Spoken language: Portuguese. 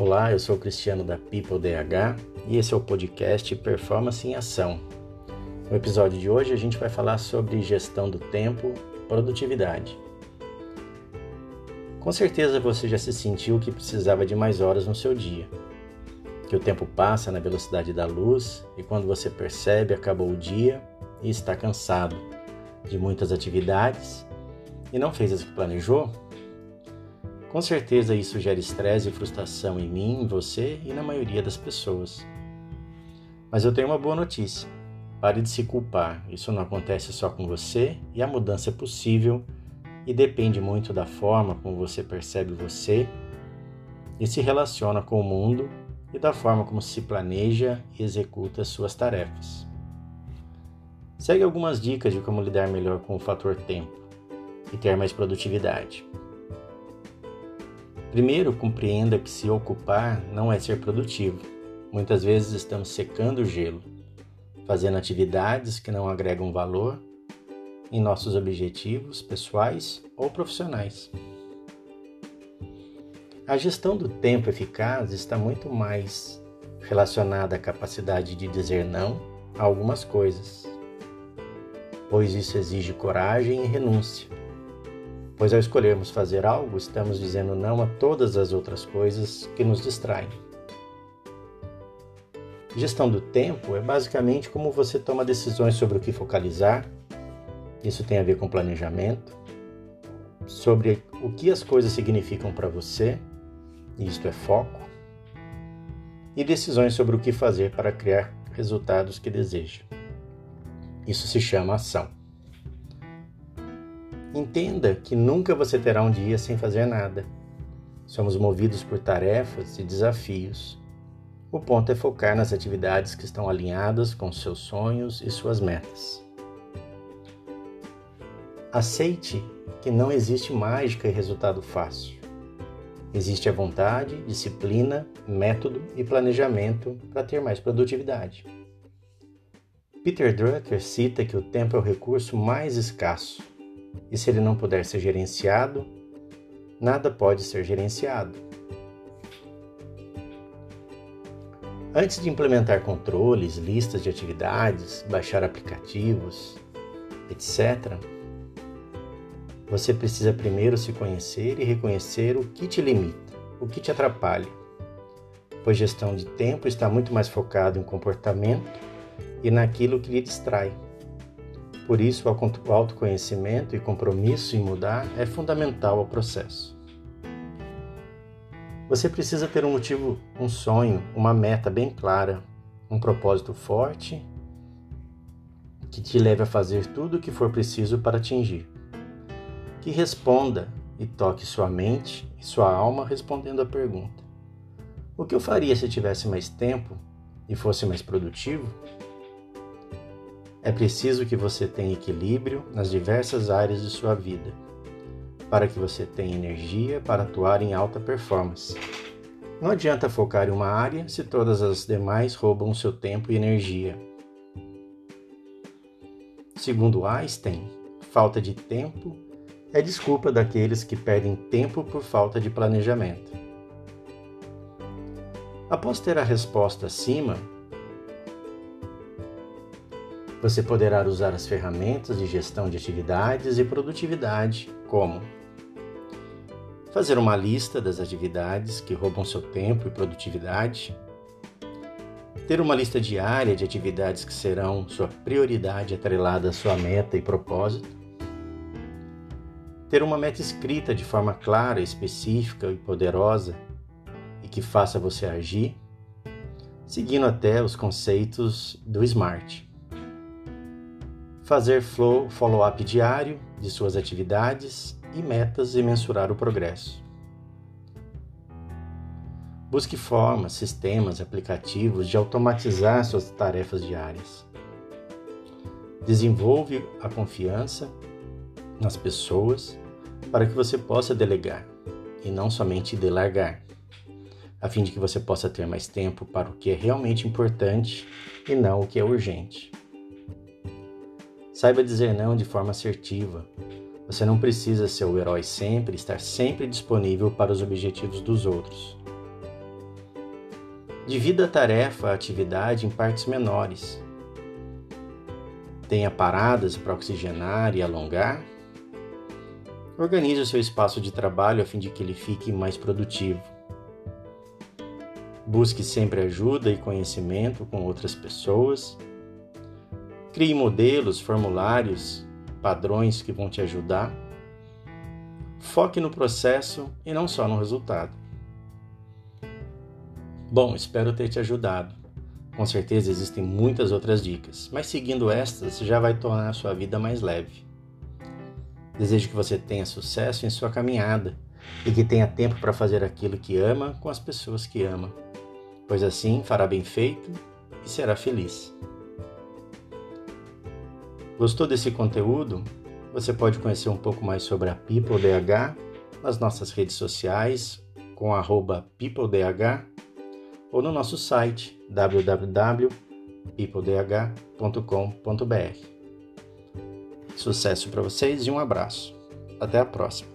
Olá, eu sou Cristiano da People DH e esse é o podcast Performance em Ação. No episódio de hoje a gente vai falar sobre gestão do tempo, produtividade. Com certeza você já se sentiu que precisava de mais horas no seu dia, que o tempo passa na velocidade da luz e quando você percebe acabou o dia e está cansado de muitas atividades e não fez as que planejou, com certeza isso gera estresse e frustração em mim, em você e na maioria das pessoas. Mas eu tenho uma boa notícia. Pare de se culpar. Isso não acontece só com você e a mudança é possível e depende muito da forma como você percebe você e se relaciona com o mundo e da forma como se planeja e executa suas tarefas. Segue algumas dicas de como lidar melhor com o fator tempo e ter mais produtividade. Primeiro, compreenda que se ocupar não é ser produtivo. Muitas vezes estamos secando o gelo, fazendo atividades que não agregam valor em nossos objetivos pessoais ou profissionais. A gestão do tempo eficaz está muito mais relacionada à capacidade de dizer não a algumas coisas, pois isso exige coragem e renúncia pois ao escolhermos fazer algo, estamos dizendo não a todas as outras coisas que nos distraem. Gestão do tempo é basicamente como você toma decisões sobre o que focalizar, isso tem a ver com planejamento, sobre o que as coisas significam para você, isto é foco, e decisões sobre o que fazer para criar resultados que deseja. Isso se chama ação. Entenda que nunca você terá um dia sem fazer nada. Somos movidos por tarefas e desafios. O ponto é focar nas atividades que estão alinhadas com seus sonhos e suas metas. Aceite que não existe mágica e resultado fácil. Existe a vontade, disciplina, método e planejamento para ter mais produtividade. Peter Drucker cita que o tempo é o recurso mais escasso e se ele não puder ser gerenciado, nada pode ser gerenciado. Antes de implementar controles, listas de atividades, baixar aplicativos, etc., você precisa primeiro se conhecer e reconhecer o que te limita, o que te atrapalha, pois gestão de tempo está muito mais focado em comportamento e naquilo que lhe distrai. Por isso, o autoconhecimento e compromisso em mudar é fundamental ao processo. Você precisa ter um motivo, um sonho, uma meta bem clara, um propósito forte que te leve a fazer tudo o que for preciso para atingir. Que responda e toque sua mente e sua alma respondendo à pergunta: O que eu faria se tivesse mais tempo e fosse mais produtivo? É preciso que você tenha equilíbrio nas diversas áreas de sua vida, para que você tenha energia para atuar em alta performance. Não adianta focar em uma área se todas as demais roubam seu tempo e energia. Segundo Einstein, falta de tempo é desculpa daqueles que perdem tempo por falta de planejamento. Após ter a resposta acima, você poderá usar as ferramentas de gestão de atividades e produtividade, como fazer uma lista das atividades que roubam seu tempo e produtividade, ter uma lista diária de atividades que serão sua prioridade atrelada à sua meta e propósito, ter uma meta escrita de forma clara, específica e poderosa e que faça você agir, seguindo até os conceitos do SMART fazer follow-up diário de suas atividades e metas e mensurar o progresso. Busque formas, sistemas, aplicativos de automatizar suas tarefas diárias. Desenvolve a confiança nas pessoas para que você possa delegar e não somente delargar, a fim de que você possa ter mais tempo para o que é realmente importante e não o que é urgente. Saiba dizer não de forma assertiva. Você não precisa ser o herói sempre, estar sempre disponível para os objetivos dos outros. Divida a tarefa, a atividade em partes menores. Tenha paradas para oxigenar e alongar. Organize o seu espaço de trabalho a fim de que ele fique mais produtivo. Busque sempre ajuda e conhecimento com outras pessoas. Crie modelos, formulários, padrões que vão te ajudar. Foque no processo e não só no resultado. Bom, espero ter te ajudado. Com certeza existem muitas outras dicas, mas seguindo estas já vai tornar a sua vida mais leve. Desejo que você tenha sucesso em sua caminhada e que tenha tempo para fazer aquilo que ama com as pessoas que ama pois assim fará bem feito e será feliz. Gostou desse conteúdo? Você pode conhecer um pouco mais sobre a PeopleDH nas nossas redes sociais com PeopleDH ou no nosso site www.peopledh.com.br. Sucesso para vocês e um abraço. Até a próxima.